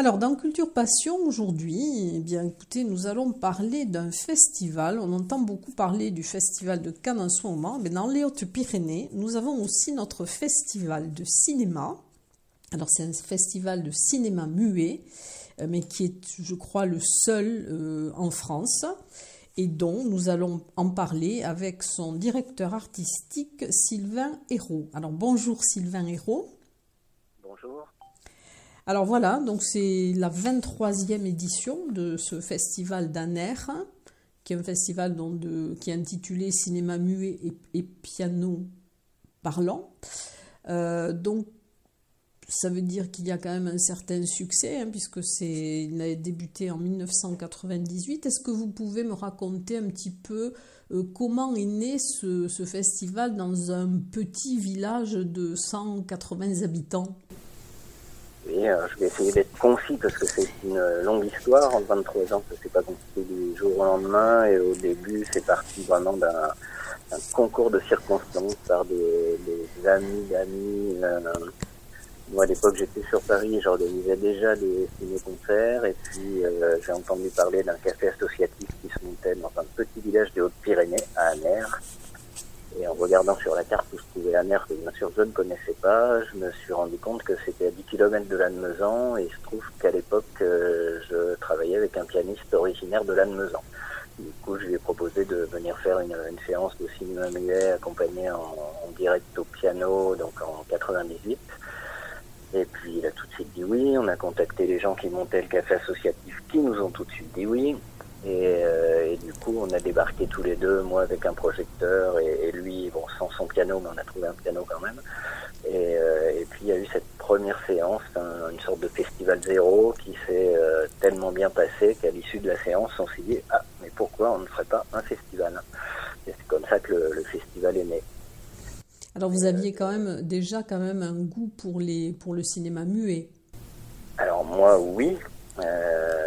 Alors, dans Culture Passion aujourd'hui, eh bien, écoutez, nous allons parler d'un festival. On entend beaucoup parler du festival de Cannes en ce moment, mais dans les Hautes-Pyrénées, nous avons aussi notre festival de cinéma. Alors, c'est un festival de cinéma muet, euh, mais qui est, je crois, le seul euh, en France et dont nous allons en parler avec son directeur artistique Sylvain Hérault. Alors bonjour Sylvain Hérault. Bonjour. Alors voilà, donc c'est la 23e édition de ce festival d'Aner, qui est un festival qui est intitulé Cinéma muet et, piano parlant. Euh, donc ça veut dire qu'il y a quand même un certain succès, hein, puisque c'est, il a débuté en 1998. Est-ce que vous pouvez me raconter un petit peu euh, comment est né ce, ce, festival dans un petit village de 180 habitants? Oui, je vais essayer d'être concis parce que c'est une longue histoire. En 23 ans, ça s'est pas construit du jour au lendemain. Et au début, c'est parti vraiment d'un concours de circonstances par des, amis d'amis. Euh, moi, à l'époque, j'étais sur Paris, j'organisais déjà des ciné-concerts. Et puis, euh, j'ai entendu parler d'un café associatif qui se montait dans un petit village des Hautes-Pyrénées, à Amer. Et en regardant sur la carte où se trouvait la mer, que bien sûr je ne connaissais pas, je me suis rendu compte que c'était à 10 km de Lannemezan et il se trouve qu'à l'époque, euh, je travaillais avec un pianiste originaire de Lannemezan. Du coup, je lui ai proposé de venir faire une, une séance de cinéma muet accompagnée en, en, direct au piano, donc en 98. Et puis il a tout de suite dit oui, on a contacté les gens qui montaient le café associatif qui nous ont tout de suite dit oui. Et, euh, et, du coup, on a débarqué tous les deux, moi avec un projecteur et, et, lui, bon, sans son piano, mais on a trouvé un piano quand même. Et, euh, et puis il y a eu cette première séance, un, une sorte de festival zéro qui s'est euh, tellement bien passé qu'à l'issue de la séance, on s'est dit ah, mais pourquoi on ne ferait pas un festival? Et c'est comme ça que le, le, festival est né. Alors vous aviez quand même déjà quand même un goût pour les pour le cinéma muet. Alors moi oui. Euh,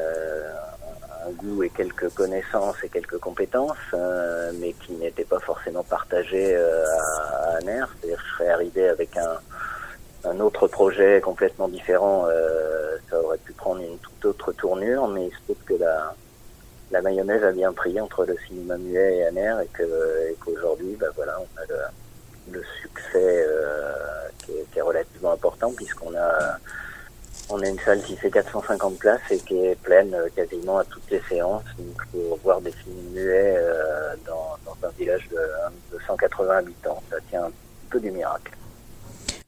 goût et quelques connaissances et quelques compétences, euh, mais qui n'étaient pas forcément partagées euh, à, à Aner. C'est-à-dire que je serais arrivé avec un, autre projet complètement différent, euh, ça aurait pu prendre une toute autre tournure, mais il se trouve que la, mayonnaise a bien pris entre le cinéma muet et Aner et qu'aujourd'hui, bah voilà, on a le, succès est, qui, est, relativement important puisqu'on a on a une salle qui fait 450 places et qui est pleine quasiment à toutes les séances. Donc pour voir des films muets euh, dans, un village de, de 180 habitants, ça tient un peu du miracle.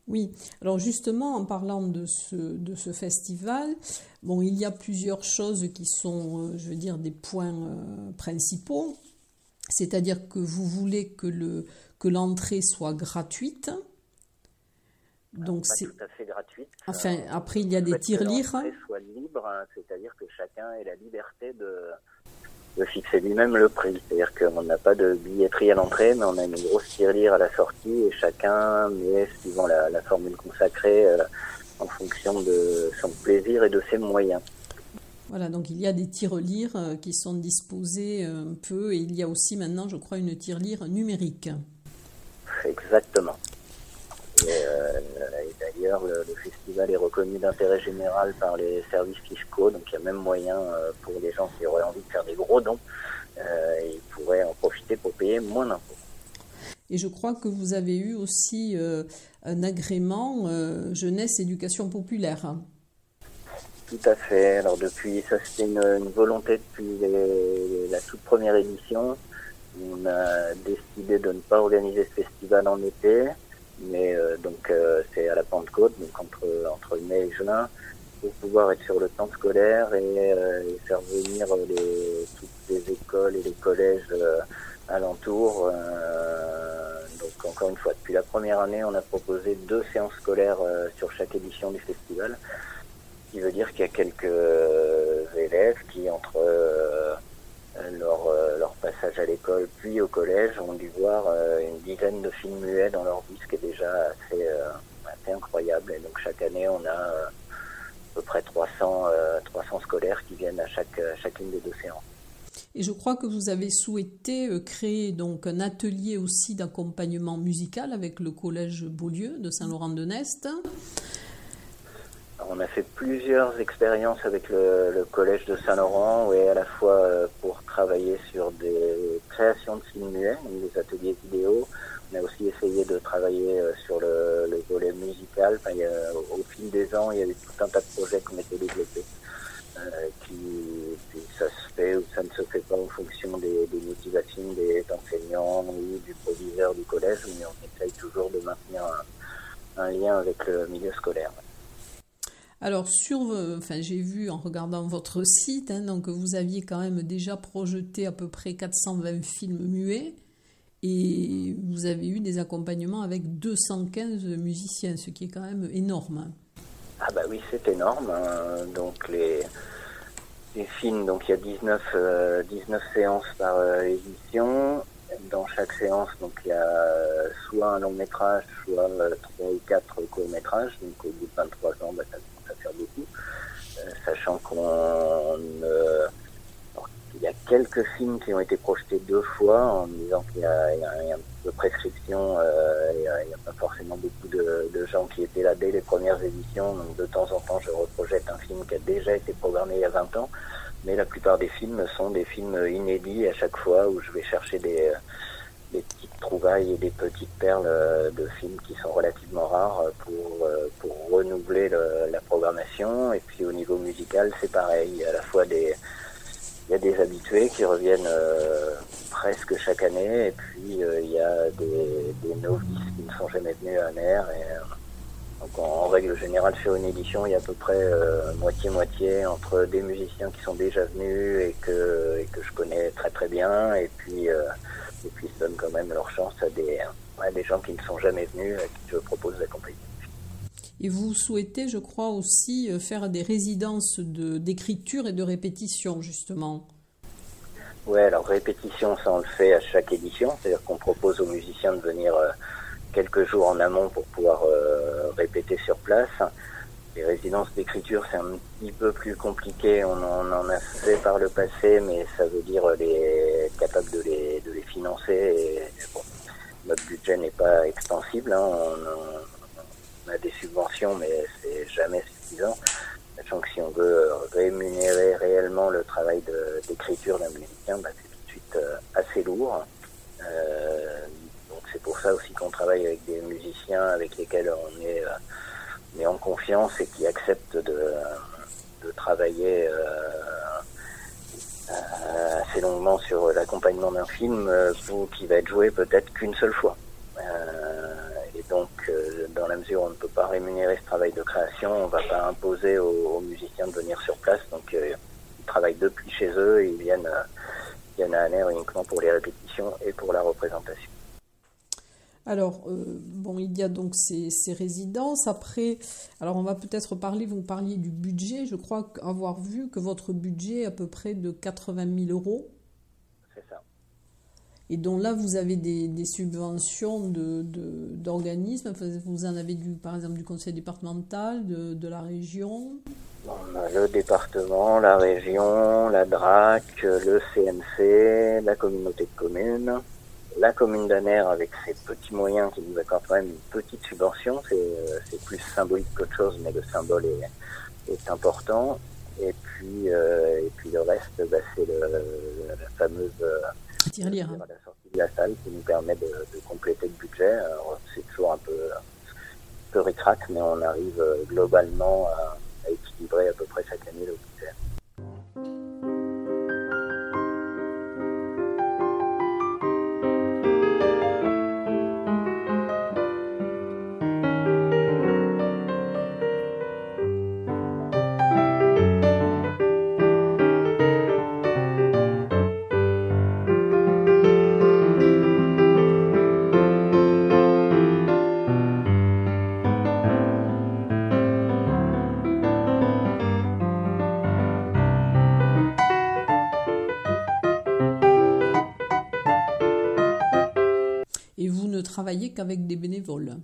Oui, alors justement, en parlant de ce, de ce festival, bon, il y a plusieurs choses qui sont, euh, je veux dire, des points euh, principaux. C'est-à-dire que vous voulez que, le, que l'entrée soit gratuite. Donc c'est tout à fait gratuite. Enfin, après il y a des tirelires. soit libre, hein, c'est-à-dire que chacun ait la liberté de, de fixer lui-même le prix. C'est-à-dire qu'on n'a pas de billetterie à l'entrée, mais on a une grosse tirelire à la sortie et chacun met, suivant la, la formule consacrée, euh, en fonction de son plaisir et de ses moyens. Voilà, donc il y a des tirelires euh, qui sont disposés un peu et il y a aussi maintenant, je crois, une tirelire numérique. Exactement. Et, euh, et d'ailleurs, le, le, festival est reconnu d'intérêt général par les services fiscaux, donc il y a même moyen euh, pour les gens qui auraient envie de faire des gros dons, euh, ils pourraient en profiter pour payer moins d'impôts. Et je crois que vous avez eu aussi un agrément jeunesse éducation populaire. Tout à fait. Alors depuis, ça c'était une, une, volonté depuis les, la toute première édition. on a décidé de ne pas organiser ce festival en été, mais donc c'est à la Pentecôte, donc entre entre mai et juin, pour pouvoir être sur le temps scolaire et, faire venir les, toutes les écoles et les collèges alentours. donc encore une fois, depuis la première année, on a proposé deux séances scolaires sur chaque édition du festival qui veut dire qu'il y a quelques euh, élèves qui, entre euh, leur, euh, leur, passage à l'école puis au collège, ont dû voir une dizaine de films muets dans leur vie, ce qui est déjà assez, assez incroyable. Et donc chaque année, on a à peu près 300, 300 scolaires qui viennent à chaque, chacune des deux séances. Et je crois que vous avez souhaité créer donc un atelier aussi d'accompagnement musical avec le collège Beaulieu de Saint-Laurent-de-Nest on a fait plusieurs expériences avec le, collège de Saint-Laurent, et à la fois euh, pour travailler sur des créations de films muets, des ateliers vidéo. On a aussi essayé de travailler euh, sur le, volet musical. Enfin, au fil des ans, il y a eu tout un tas de projets qui ont été développés. Euh, qui, ça se fait ou ça ne se fait pas en fonction des, motivations des enseignants ou du proviseur du collège, mais on essaye toujours de maintenir un lien avec le milieu scolaire. Alors, sur, enfin, j'ai vu en regardant votre site, hein, donc vous aviez quand même déjà projeté à peu près 420 films muets et vous avez eu des accompagnements avec 215 musiciens, ce qui est quand même énorme. Ah bah oui, c'est énorme. Hein. Donc les, films, donc il y a 19, 19 euh, séances par euh, édition. Dans chaque séance, donc il y a soit un long métrage, soit euh, trois ou quatre courts métrages. Donc au bout de 23 ans, bah, ça beaucoup, euh, sachant qu'on il y a quelques films qui ont été projetés deux fois en disant qu'il y, a un peu de prescription, euh, il n'y a, pas forcément beaucoup de, gens qui étaient là dès les premières éditions, donc de temps en temps je reprojette un film qui a déjà été programmé il y a 20 ans, mais la plupart des films sont des films inédits à chaque fois où je vais chercher des, des petites trouvailles et des petites perles euh, de films qui sont relativement rares pour, euh, pour renouveler la programmation. Et puis au niveau musical, c'est pareil. Il y a à la fois des, il y a des habitués qui reviennent euh, presque chaque année, et puis il y a des, novices qui ne sont jamais venus à Air. Et, donc en, règle générale, sur une édition, il y a à peu près moitié-moitié entre des musiciens qui sont déjà venus et que, et que je connais très très bien, et puis et puis ils donnent quand même leur chance à des, des gens qui ne sont jamais venus, et qui je propose d'accompagner. Et vous souhaitez, je crois, aussi euh, faire des résidences d'écriture et de répétition, justement. Oui, alors répétition, ça on le fait à chaque édition, c'est-à-dire qu'on propose aux musiciens de venir euh, quelques jours en amont pour pouvoir euh, répéter sur place. Les résidences d'écriture, c'est un petit peu plus compliqué. On en, a fait par le passé, mais ça veut dire les capable de les, de les financer. Bon, notre budget n'est pas extensible. Hein. On, a des subventions, mais c'est jamais suffisant. Sachant que si on veut rémunérer réellement le travail d'écriture d'un musicien, bah, c'est tout de suite euh, assez lourd. Euh, donc c'est pour ça aussi qu'on travaille avec des musiciens avec lesquels on est euh, mais en confiance et qui accepte de, de travailler euh, euh, assez longuement sur l'accompagnement d'un film euh, qui va être joué peut-être qu'une seule fois. et donc, dans la mesure où on ne peut pas rémunérer ce travail de création, on ne va pas imposer aux, musiciens de venir sur place. Donc, ils travaillent depuis chez eux et ils viennent, viennent à Aner uniquement pour les répétitions et pour la représentation. Alors, euh, bon, il y a donc ces, résidences. Après, alors on va peut-être parler, vous parliez du budget. Je crois avoir vu que votre budget est à peu près de 80 000 euros. C'est ça. Et donc là, vous avez des, subventions d'organismes. De, vous en avez du, par exemple, du conseil départemental, de, la région. On a le département, la région, la DRAC, le CNC, la communauté de communes la commune d'Aner, avec ses petits moyens, qui nous accorde quand même une petite subvention, c'est euh, plus symbolique qu'autre chose, mais le symbole est, est important. Et puis, euh, et puis le reste, bah, c'est la fameuse euh, tirelire hein. la sortie de la salle qui nous permet de, de compléter le budget. C'est toujours un peu, un peu ric mais on arrive globalement à, à équilibrer à peu près chaque année le budget. Travaillez qu'avec des bénévoles.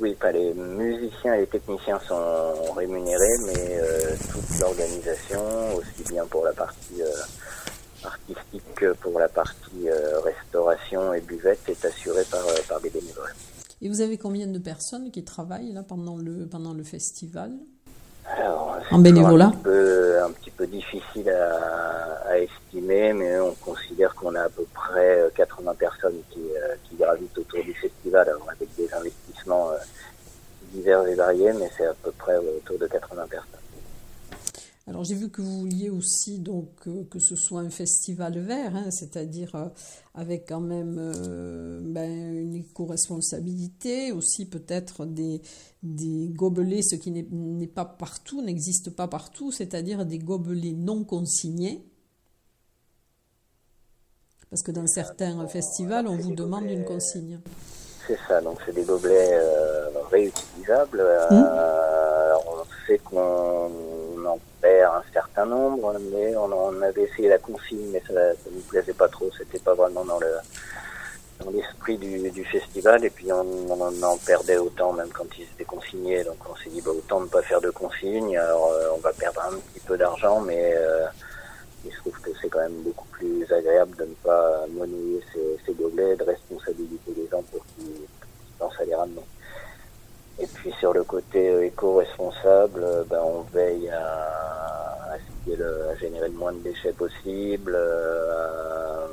Oui, pas les musiciens et les techniciens sont rémunérés, mais toute l'organisation, aussi bien pour la partie artistique que pour la partie restauration et buvette, est assurée par, par des bénévoles. Et vous avez combien de personnes qui travaillent là pendant le, pendant le festival? Alors, En bénévolat un petit, peu, un petit peu difficile à, estimer, mais on considère qu'on a à peu près 80 personnes qui, euh, qui gravitent autour du festival, alors avec des investissements euh, divers et variés, mais c'est à peu près autour de 80 personnes. Alors j'ai vu que vous vouliez aussi donc euh, que ce soit un festival vert, hein, c'est-à-dire euh, avec quand même euh, ben, une éco-responsabilité, aussi peut-être des, des gobelets, ce qui n'est pas partout, n'existe pas partout, c'est-à-dire des gobelets non consignés. Parce que dans certains festivals, on vous demande une consigne. C'est ça, donc c'est des gobelets réutilisables. Mmh. on sait qu'on en un certain nombre, mais on, avait essayé la consigne, mais ça ne nous plaisait pas trop, c'était pas vraiment dans le dans l'esprit du, festival, et puis on, en perdait autant même quand ils étaient consignés, donc on s'est dit bah, autant ne pas faire de consigne, alors euh, on va perdre un petit peu d'argent, mais euh, il se trouve que c'est quand même beaucoup plus agréable de ne pas monnayer ces, ces gobelets, de responsabiliser les gens pour qu'ils pensent à les ramener. Et puis sur le côté euh, éco-responsable, ben, on veille à, à, générer le moins de déchets possible, euh,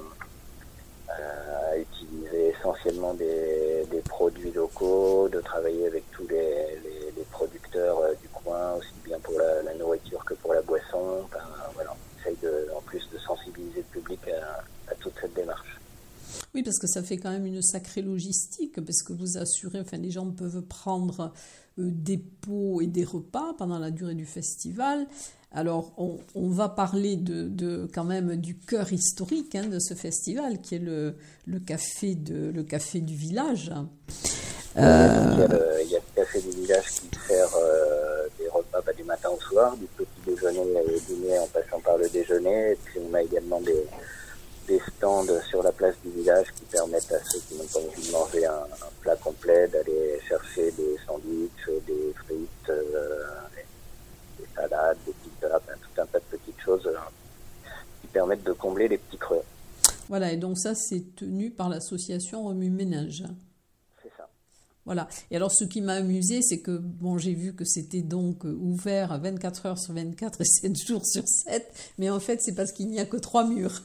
à, utiliser essentiellement des, des, produits locaux, de travailler avec tous les, les, producteurs du coin, aussi bien pour la, la, nourriture que pour la boisson. voilà, on essaye de, en plus de sensibiliser le public à, à toute cette démarche. Oui, parce que ça fait quand même une sacrée logistique, parce que vous assurez, enfin, les gens peuvent prendre euh, des pots et des repas pendant la durée du festival. Alors, on, va parler de, quand même du cœur historique hein, de ce festival, qui est le, le, café, de, le café du village. Euh, il, y a le, café du village qui sert euh, des repas bah, du matin au soir, du petit déjeuner au dîner en passant par le déjeuner. Et puis on a également des, des stands sur la place du village qui permettent à ceux qui n'ont pas envie de manger un, plat complet d'aller chercher des sandwichs, des frites, euh, des, salades, des pizzas, tout un tas de petites choses euh, qui permettent de combler les petits creux. Voilà, et donc ça, c'est tenu par l'association Remue Ménage. Voilà. Et alors, ce qui m'a amusé, c'est que, bon, j'ai vu que c'était donc euh, ouvert 24 heures sur 24 et 7 jours sur 7, mais en fait, c'est parce qu'il n'y a que trois murs.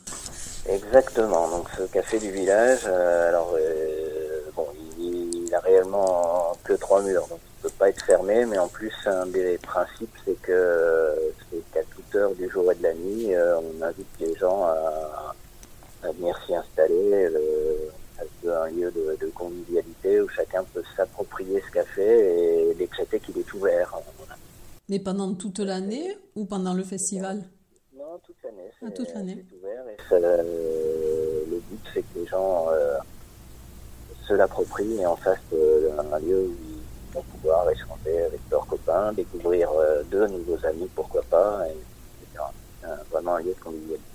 Exactement. Donc ce café du village, euh, alors euh, bon, il, il, a réellement que trois murs, donc il peut pas être fermé. Mais en plus, un des principes, c'est que qu'à toute heure du jour et de la nuit, on invite les gens à, venir s'y installer. Un lieu de, de, convivialité où chacun peut s'approprier ce café et décréter qu'il est ouvert. Mais pendant toute l'année ou pendant le festival? Non, toute l'année. Ah, toute l'année. Euh, le but, c'est que les gens euh, se l'approprient et en fassent euh, un lieu où ils vont pouvoir échanger avec leurs copains, découvrir de nouveaux amis, pourquoi pas, et, vraiment un lieu de convivialité.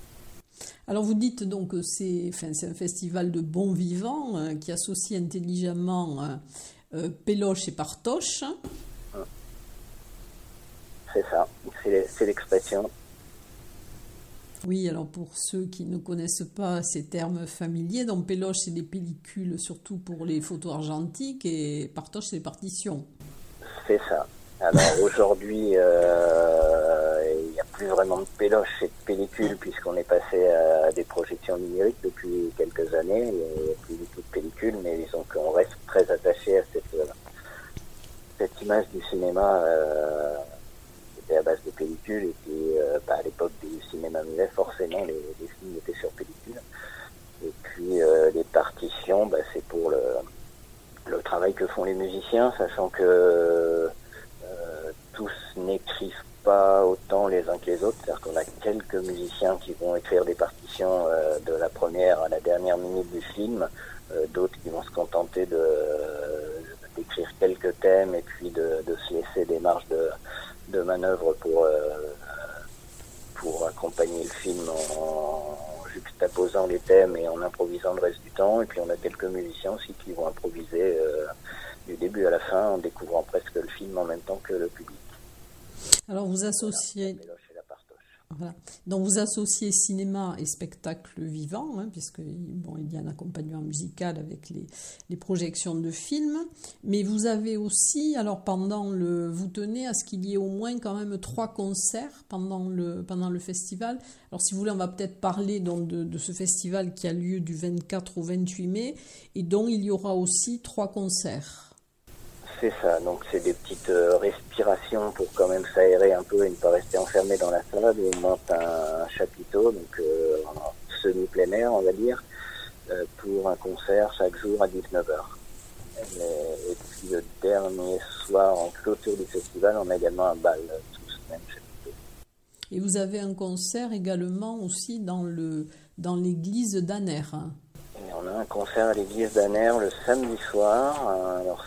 Alors vous dites donc que c'est enfin, un festival de bons vivants qui associe intelligemment Péloche et Partoche. C'est ça, c'est l'expression. Oui, alors pour ceux qui ne connaissent pas ces termes familiers, donc péloche, c'est des pellicules surtout pour les photos argentiques et partoche, c'est des partitions. C'est ça. Alors aujourd'hui, euh, il n'y a plus vraiment de péloche et de pellicules puisqu'on est passé à des projections numériques depuis quelques années. A plus du tout de pellicules, mais disons qu'on reste très attaché à cette, cette image du cinéma. Euh, à base de pellicule et puis euh, bah, à l'époque du cinéma muet, forcément les, films étaient sur pellicule. Et puis euh, les partitions, bah, c'est pour le, le travail que font les musiciens, sachant que euh, tous n'écrivent pas autant les uns que les autres. C'est-à-dire qu'on a quelques musiciens qui vont écrire des partitions de la première à la dernière minute du film, d'autres qui vont se contenter d'écrire quelques thèmes et puis de, se laisser des marges de, manœuvres pour, euh, pour accompagner le film en, juxtaposant les thèmes et en improvisant le reste du temps. Et puis on a quelques musiciens aussi qui vont improviser du début à la fin en découvrant presque le film en même temps que le public. Alors vous associez... Donc vous associez cinéma et spectacle vivant, hein, puisque bon, il y a un accompagnement musical avec les, les, projections de films, mais vous avez aussi, alors pendant le, vous tenez à ce qu'il y ait au moins quand même trois concerts pendant le, pendant le festival. Alors si vous voulez, on va peut-être parler donc de, de ce festival qui a lieu du 24 au 28 mai, et dont il y aura aussi trois concerts. C'est ça, donc c'est des petites euh, respirations pour quand même s'aérer un peu et ne pas rester enfermé dans la salle. On monte un, chapiteau, donc euh, en semi-plein air, on va dire, euh, pour un concert chaque jour à 19h. Et, puis le dernier soir, en clôture du festival, on a également un bal sous ce même chapiteau. Et vous avez un concert également aussi dans le dans l'église d'Aner. Hein? on a un concert à l'église d'Aner le samedi soir. Alors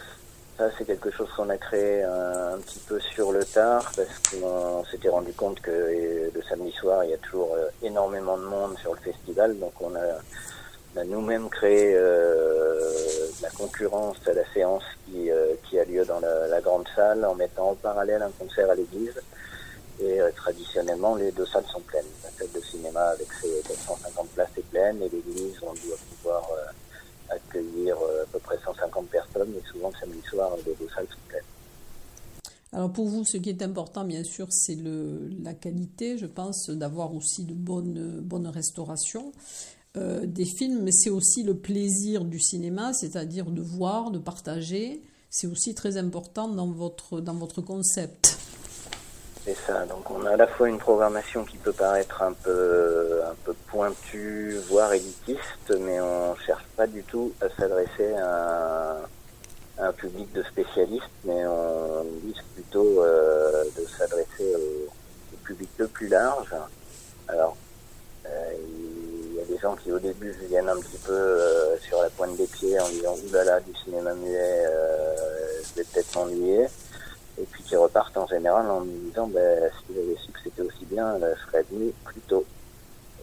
c'est quelque chose qu'on a créé un, petit peu sur le tard parce qu'on s'était rendu compte que le samedi soir, il y a toujours euh, énormément de monde sur le festival. Donc, on a, nous-mêmes créé euh, la concurrence à la séance qui, euh, qui a lieu dans la, grande salle en mettant en parallèle un concert à l'église. Et traditionnellement, les deux salles sont pleines. La salle de cinéma avec ses 450 places est pleine et l'église, on doit pouvoir accueillir à peu près 150 personnes et souvent le samedi soir, les deux salles sont. Alors pour vous, ce qui est important, bien sûr, c'est la qualité, je pense, d'avoir aussi de bonnes, bonnes restaurations euh, des films, mais c'est aussi le plaisir du cinéma, c'est-à-dire de voir, de partager. C'est aussi très important dans votre, dans votre concept. C'est ça. Donc on a à la fois une programmation qui peut paraître un peu un peu pointue, voire élitiste, mais on cherche pas du tout à s'adresser à, un public de spécialistes, mais on vise plutôt euh, de s'adresser au, public le plus large. Alors euh, il y a des gens qui au début viennent un petit peu euh, sur la pointe des pieds en disant oulala du cinéma muet, je vais peut-être m'ennuyer qui repartent en général en me disant ben, si j'avais su que c'était aussi bien, je serais venu plus tôt?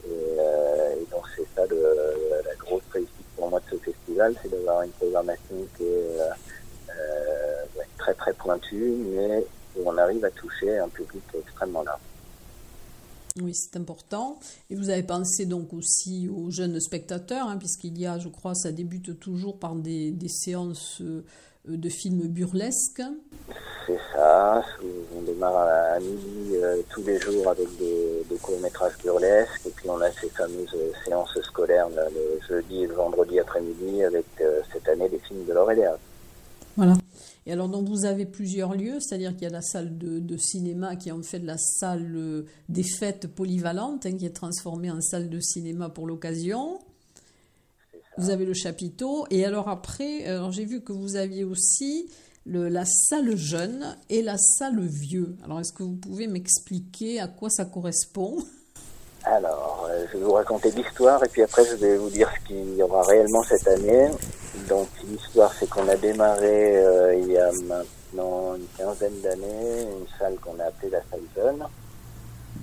Et, euh, et donc c'est ça la grosse réussite pour moi de ce festival, c'est d'avoir une programmation qui est euh, euh très très pointue, mais où on arrive à toucher un public extrêmement large. Oui, c'est important. Et vous avez pensé donc aussi aux jeunes spectateurs, hein, puisqu'il y a, je crois, ça débute toujours par des, séances de films burlesques. C'est ça, on démarre à midi euh, tous les jours avec des, courts-métrages burlesques et puis on a ces fameuses séances scolaires le jeudi et le vendredi après-midi avec euh, cette année des films de Laure Voilà. Et alors donc vous avez plusieurs lieux, c'est-à-dire qu'il y a la salle de, cinéma qui est en fait la salle euh, des fêtes polyvalentes, hein, qui est transformée en salle de cinéma pour l'occasion. Vous avez le chapiteau. Et alors après, j'ai vu que vous aviez aussi la salle jeune et la salle vieux. Alors, est-ce que vous pouvez m'expliquer à quoi ça correspond? Alors, euh, je vais vous raconter l'histoire et puis après, je vais vous dire ce qu'il y aura réellement cette année. Donc, l'histoire, c'est qu'on a démarré euh, il y a maintenant une quinzaine d'années une salle qu'on a appelée la salle jeune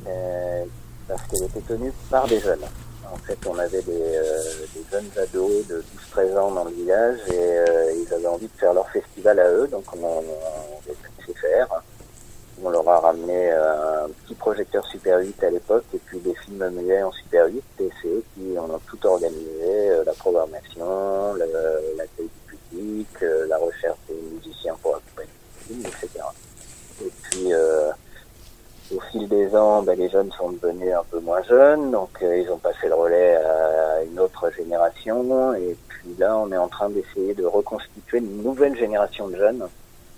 euh, parce qu'elle était tenue par des jeunes. En fait, on avait des, euh, des jeunes ados de 12-13 ans dans le village et euh, ils avaient envie de faire leur festival à eux, donc on, on, les a fait faire. On leur a ramené un petit projecteur Super 8 à l'époque et puis des films muets en Super 8 et c'est eux qui ont tout organisé, euh, la programmation, l'accueil du public, la recherche des musiciens pour accompagner les films, etc. Et puis au fil des ans, ben, les jeunes sont devenus un peu moins jeunes, donc euh, ils ont passé le relais à une autre génération. Et puis là, on est en train d'essayer de reconstituer une nouvelle génération de jeunes.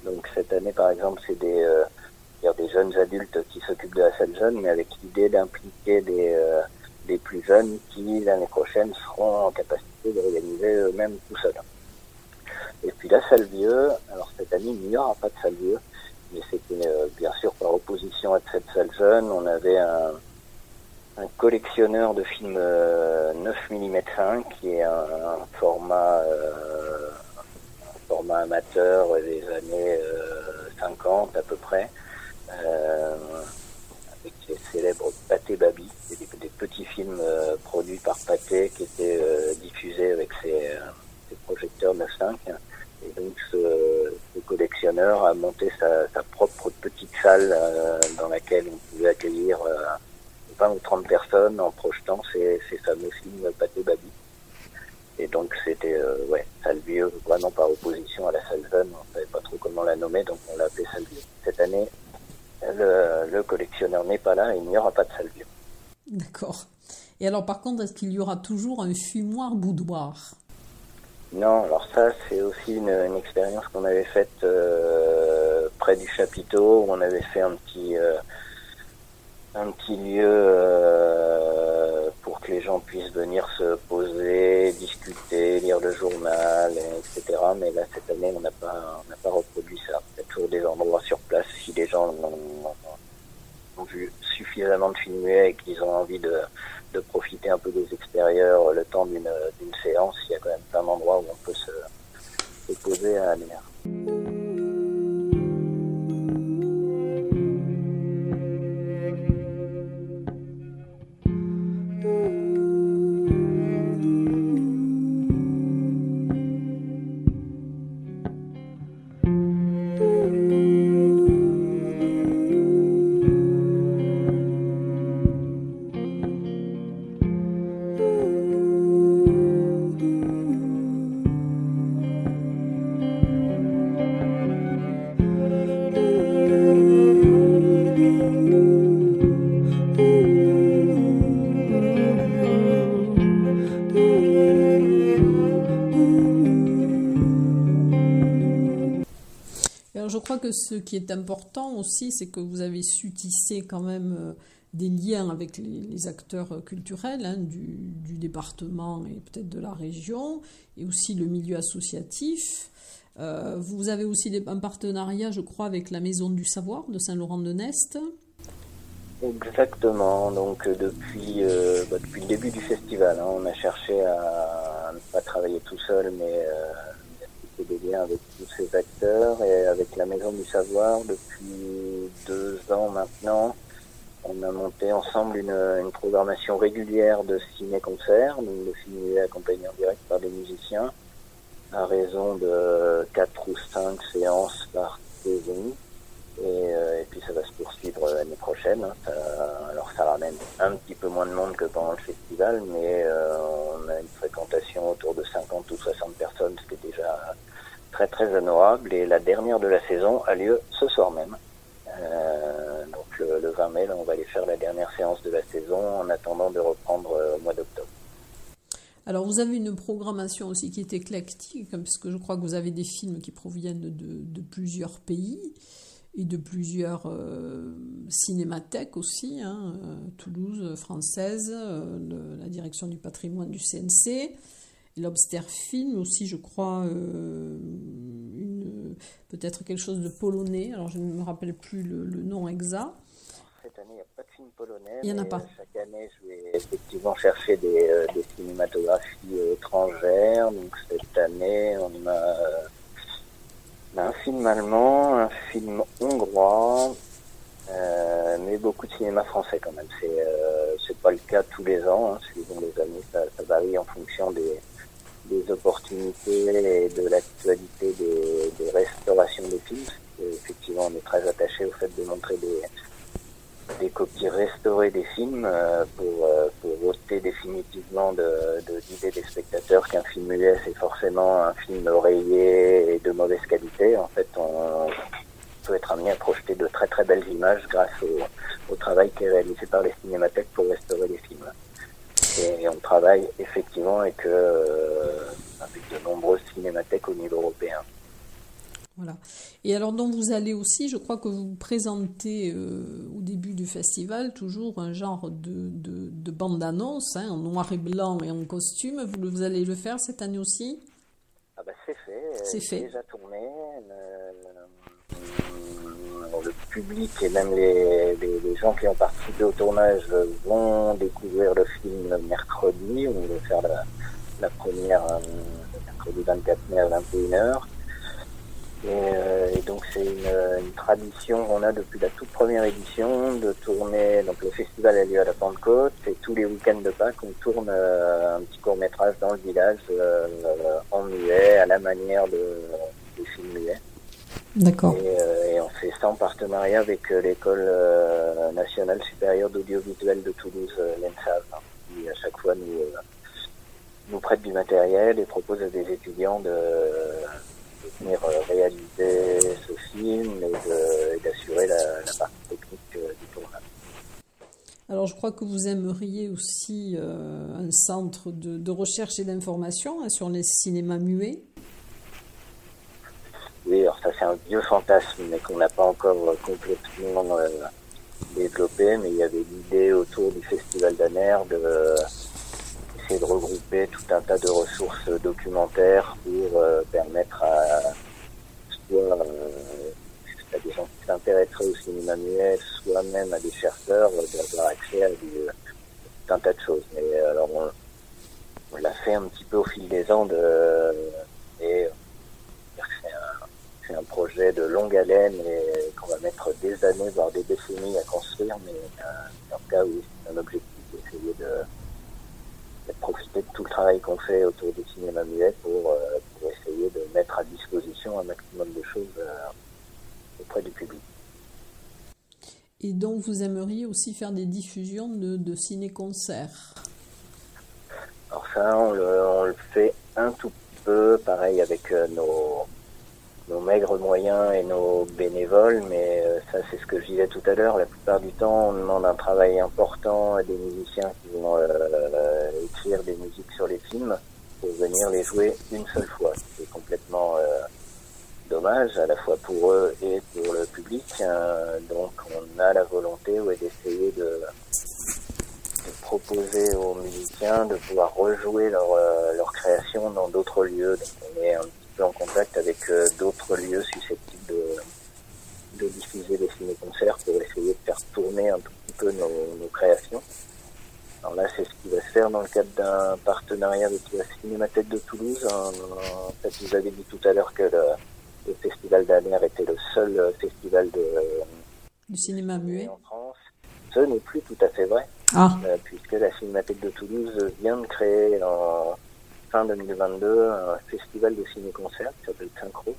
Donc cette année, par exemple, c'est des, euh, des jeunes adultes qui s'occupent de la salle jeune, mais avec l'idée d'impliquer des, euh, des plus jeunes qui, l'année prochaine, seront en capacité d'organiser eux-mêmes tout seuls. Et puis la salle vieux, alors cette année, il n'y aura pas de salle vieux mais c'était euh, bien sûr par opposition à cette salle jeune. On avait un, collectionneur de films 9 mm 5 qui est un, format euh, format amateur des années 50 euh, à peu près avec les célèbres Pathé Babi, des, petits films produits par Pathé qui étaient diffusés avec ses, projecteurs 9.5. Et donc ce, collectionneur a monté sa, propre petite salle dans laquelle on pouvait accueillir 20 ou 30 personnes en projetant ces, ces fameux films Pathé Babi. Et donc c'était euh, ouais, Salvieux, vraiment par opposition à la Salven, on savait pas trop comment la nommer, donc on l'a appelé Salvieux. Cette année, le, le collectionneur n'est pas là et il n'y aura pas de Salvieux. D'accord. Et alors par contre, est-ce qu'il y aura toujours un fumoir boudoir? Non, alors ça c'est aussi une, une expérience qu'on avait faite euh, près du chapiteau, où on avait fait un petit... Euh, un petit lieu euh, pour que les gens puissent venir se poser, discuter, lire le journal, etc. Mais là, cette année, on n'a pas, pas reproduit ça. Il y a toujours des endroits sur place si les gens ont, vu suffisamment de films et qu'ils ont envie de, de profiter un peu des extérieurs le temps d'une, séance. Il y a quand même plein d'endroits où on peut se, se poser à la ce qui est important aussi, c'est que vous avez su tisser quand même euh, des liens avec les, acteurs culturels hein, du, département et peut-être de la région, et aussi le milieu associatif. Euh, vous avez aussi un partenariat, je crois, avec la Maison du Savoir de Saint-Laurent-de-Nest. Exactement. Donc euh, bah, depuis le début du festival, hein, on a cherché à, ne pas travailler tout seul, mais des liens avec tous ces acteurs et avec la Maison du Savoir depuis deux ans maintenant. On a monté ensemble une, programmation régulière de ciné-concerts, donc de films accompagnés en direct par des musiciens, à raison de quatre ou cinq séances par saison. Et, euh, puis ça va se poursuivre l'année prochaine. Hein. alors ça ramène un petit peu moins de monde que pendant le festival, mais euh, on a une fréquentation autour de 50 ou 60 personnes, ce qui est déjà très très honorable et la dernière de la saison a lieu ce soir même. Euh, donc le, 20 mai, on va aller faire la dernière séance de la saison en attendant de reprendre euh, au mois d'octobre. Alors vous avez une programmation aussi qui est éclectique, hein, puisque je crois que vous avez des films qui proviennent de, plusieurs pays et de plusieurs euh, cinémathèques aussi, hein, Toulouse française, la direction du patrimoine du CNC, Lobster Film aussi, je crois, euh, peut-être quelque chose de polonais. Alors, je ne me rappelle plus le, nom exact. Cette année, il n'y a pas de film polonais. Il n'y en a pas. Chaque année, je vais effectivement chercher des, euh, cinématographies euh, étrangères. Donc, cette année, on a, un film allemand, un film hongrois, mais beaucoup de cinéma français quand même. C'est c'est pas le cas tous les ans, hein, suivant les années, ça, varie en fonction des, des opportunités et de l'actualité des, restaurations des films. effectivement, on est très attaché au fait de montrer des, des copies restaurées des films euh, pour, euh, pour ôter définitivement de, de l'idée des spectateurs qu'un film US est forcément un film rayé et de mauvaise qualité. En fait, on peut être amené à projeter de très très belles images grâce au, au travail qui est réalisé par les cinémathèques pour restaurer les films. Et on travaille effectivement avec, euh, avec de nombreuses cinémathèques au niveau européen. Voilà. Et alors, donc, vous allez aussi, je crois que vous présentez euh, au début du festival toujours un genre de, de, bande-annonce, hein, en noir et blanc et en costume. Vous, vous allez le faire cette année aussi? Ah bah C'est fait. C'est fait. déjà tourné. Public et même les, les, gens qui ont participé au tournage vont découvrir le film mercredi. On va faire la, la première euh, mercredi 24 mai à 21h. Et, euh, et donc c'est une, tradition qu'on a depuis la toute première édition de tourner. Donc le festival a lieu à la Pentecôte et tous les week-ends de Pâques on tourne un petit court métrage dans le village en muet à la manière de, des films muets. D'accord. Et, on fait ça en partenariat avec l'école nationale supérieure d'audiovisuel de Toulouse, l'ENSAV, hein, qui à chaque fois nous nous prête du matériel et propose à des étudiants de, venir euh, réaliser ce film et d'assurer la, partie technique euh, du tournage. Alors je crois que vous aimeriez aussi euh, un centre de, recherche et d'information hein, sur les cinémas muets. Oui, alors c'est un vieux fantasme, mais qu'on n'a pas encore complètement développé, mais il y avait l'idée autour du Festival d'Aner de de regrouper tout un tas de ressources documentaires pour euh, permettre à soit euh, à des gens qui s'intéresseraient au cinéma muet, soit même à des chercheurs euh, d'avoir accès à tout un tas de choses. Mais alors on, l'a fait un petit peu au fil des ans de, et c'est un, un, projet de longue haleine et qu'on va mettre des années, voire des décennies à construire, mais en tout cas oui, c'est un objectif d'essayer de profiter de tout le travail qu'on fait autour du cinéma muet pour, euh, pour, essayer de mettre à disposition un maximum de choses euh, auprès du public. Et donc vous aimeriez aussi faire des diffusions de, de ciné-concerts? Alors ça, on le, on le, fait un tout peu, pareil avec euh, nos, nos maigres moyens et nos bénévoles, mais euh, ça c'est ce que je disais tout à l'heure, la plupart du temps on demande un travail important à des musiciens qui vont euh, écrire des musiques sur les films pour venir les jouer une seule fois. C'est complètement euh, dommage à la fois pour eux et pour le public. donc on a la volonté d'essayer de, de, proposer aux musiciens de pouvoir rejouer leur, leur création dans d'autres lieux. Donc on est un en contact avec euh, d'autres lieux susceptibles de, de diffuser des ciné-concerts pour essayer de faire tourner un tout petit peu nos, créations. Alors là, c'est ce qui va se faire dans le cadre d'un partenariat avec la Cinémathèque de Toulouse. En, fait, vous avez dit tout à l'heure que le, Festival d'Aner était le seul euh, festival de, du cinéma muet en France. Ce n'est plus tout à fait vrai, ah. Euh, puisque la Cinémathèque de Toulouse vient de fin 2022 un festival de ciné-concert qui s'appelle Synchro.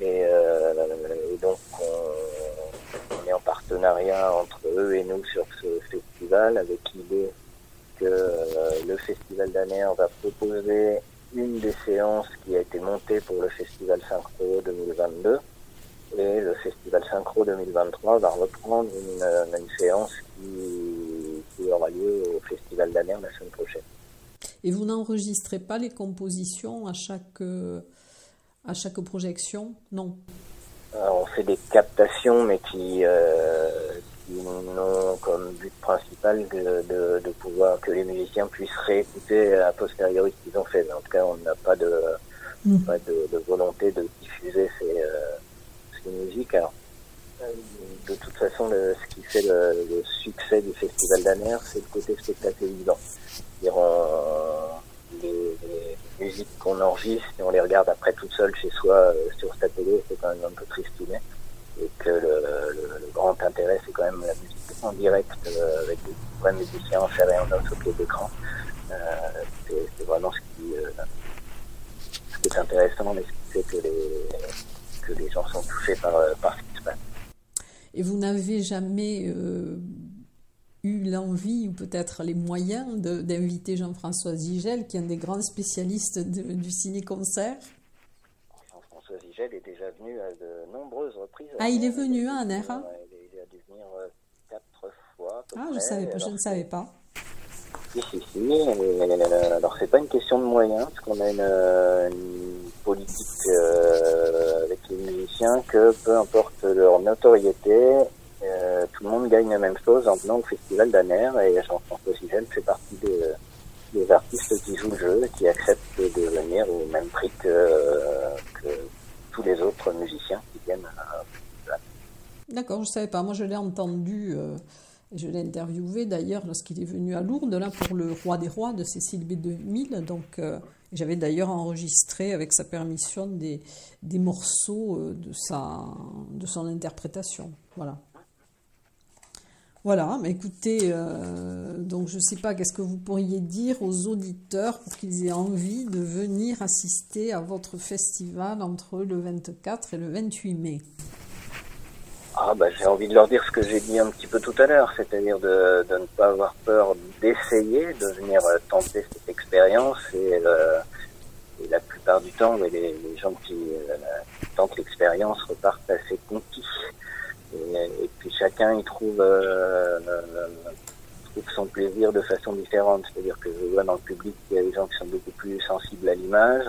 Et, euh, et donc on, est en partenariat entre eux et nous sur ce festival avec l'idée que euh, le festival d'Aner va proposer une des séances qui a été montée pour le festival Synchro 2022 et le festival Synchro 2023 va reprendre une, une séance qui, qui aura lieu au festival d'Aner la semaine prochaine. Et vous n'enregistrez pas les compositions à chaque, euh, à chaque projection Non. Euh, on fait des captations, mais qui, euh, qui n'ont comme but principal de, de, pouvoir que les musiciens puissent réécouter a posteriori ce qu'ils ont fait. en tout cas, on n'a pas de, mm. pas de, volonté de diffuser ces, ces musiques. Alors, de toute façon, ce qui fait le, succès du Festival d'Aner, c'est le côté spectacle vivant. les, musiques qu'on enregistre et on les regarde après tout seul chez soi euh, sur sa télé, c'est quand même un peu tristounet. Et que le, grand intérêt, c'est quand même la musique en direct euh, avec des vrais musiciens en chair et en os au pied d'écran. Euh, c'est vraiment ce qui, ce qui est intéressant et ce qui fait que les, que les gens sont touchés par, par se passe. Et vous n'avez jamais euh, eu l'envie ou peut-être les moyens d'inviter Jean-François Zigel, qui est un des grands spécialistes du ciné-concert? Jean-François Zigel est déjà venu à de nombreuses reprises. Ah, il est venu à un air Il a dû venir euh, quatre fois. Ah, je, savais pas, je ne savais pas. Si, si, si. Euh, alors, c'est pas une question de moyens, parce qu'on a une, politique avec les musiciens que peu importe leur notoriété, euh, tout le monde gagne la même chose en venant au Festival d'Aner et Jean-François Sigel fait partie des, artistes qui jouent le jeu et qui acceptent de venir au même prix que, tous les autres musiciens qui viennent à D'accord, je ne savais pas. Moi, je l'ai entendu, euh, je l'ai interviewé d'ailleurs lorsqu'il est venu à Lourdes, là, pour le Roi des Rois de Cécile B2000. Donc, euh, J'avais d'ailleurs enregistré avec sa permission des, des morceaux euh, de, sa, de son interprétation. Voilà. Voilà, mais écoutez, euh, donc je ne sais pas, qu'est-ce que vous pourriez dire aux auditeurs pour qu'ils aient envie de venir assister à votre festival entre le 24 et le 28 mai? Ah bah, J'ai envie de leur dire ce que j'ai dit un petit peu tout à l'heure, c'est-à-dire de, de, ne pas avoir peur d'essayer, de venir euh, tenter cette expérience et, euh, et, la plupart du temps, les, les gens qui, euh, tentent l'expérience repartent assez conquis. Et, puis chacun y trouve, euh, trouve son plaisir de façon différente, c'est-à-dire que je vois dans le public qu'il y a des gens qui sont beaucoup plus sensibles à l'image,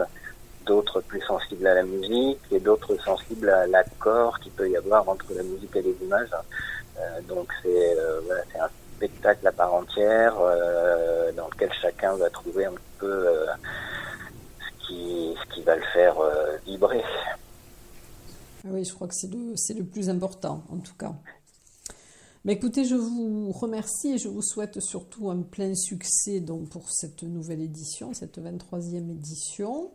d'autres plus sensibles à la musique et d'autres sensibles à l'accord qu'il peut y avoir entre la musique et les images. Euh, donc c'est euh, c'est un spectacle à part entière euh, dans lequel chacun va trouver un peu ce qui ce qui va le faire vibrer. Oui, je crois que c'est le, le plus important en tout cas. Mais écoutez, je vous remercie et je vous souhaite surtout un plein succès donc, pour cette nouvelle édition, cette 23e édition.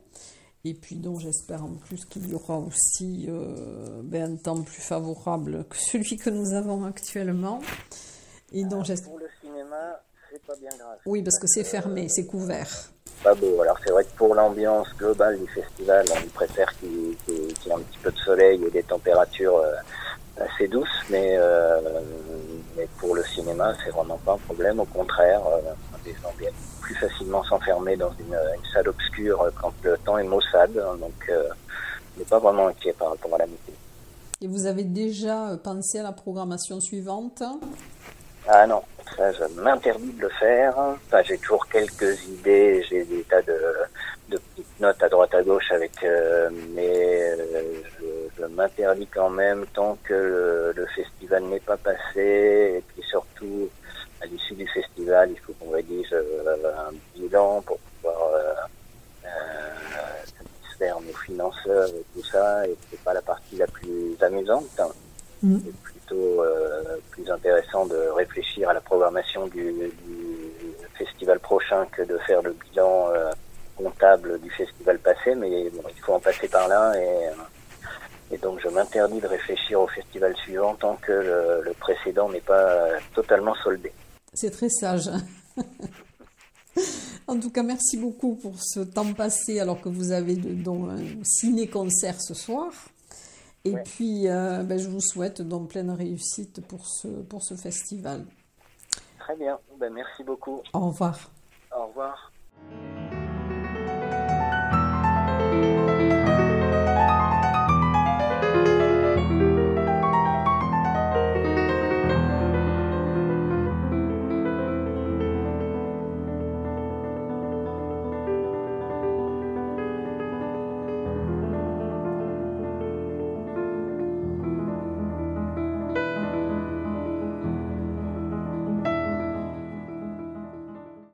Et puis donc j'espère en plus qu'il y aura aussi euh, ben, un temps plus favorable que celui que nous avons actuellement. Et donc ah, pour le cinéma, c'est pas bien grave. Oui, parce que c'est fermé, c'est couvert. Pas beau. Alors c'est vrai que pour l'ambiance globale du festival, on préfère qu'il y ait un petit peu de soleil et des températures euh, assez douces, mais, euh, mais pour le cinéma, c'est vraiment pas un problème. Au contraire, euh, des gens viennent plus facilement s'enfermer dans une, salle obscure quand le temps est maussade. Donc, euh, on n'est pas vraiment inquiet par rapport à la météo. Et vous avez déjà pensé à la programmation suivante? Ah non, ça je m'interdis de le faire. Enfin, j'ai toujours quelques idées, j'ai des tas de, de, petites notes à droite à gauche avec, euh, euh, je, m'interdis quand même tant que le, le festival n'est pas passé et puis surtout à l'issue du festival, il faut qu'on rédige euh, un bilan pour pouvoir euh, euh, satisfaire nos financeurs et tout ça. Et c'est pas la partie la plus amusante. Hein. Mm. C'est plutôt plus intéressant de réfléchir à la programmation du, festival prochain que de faire le bilan comptable du festival passé. Mais bon, il faut en passer par là et et donc je m'interdis de réfléchir au festival suivant tant que le, le précédent n'est pas totalement soldé. C'est très sage. en tout cas, merci beaucoup pour ce temps passé alors que vous avez donc un ciné-concert ce soir. Et puis, euh, ben, je vous souhaite donc pleine réussite pour ce, pour ce festival. Très bien. Ben, merci beaucoup. Au revoir. Au revoir.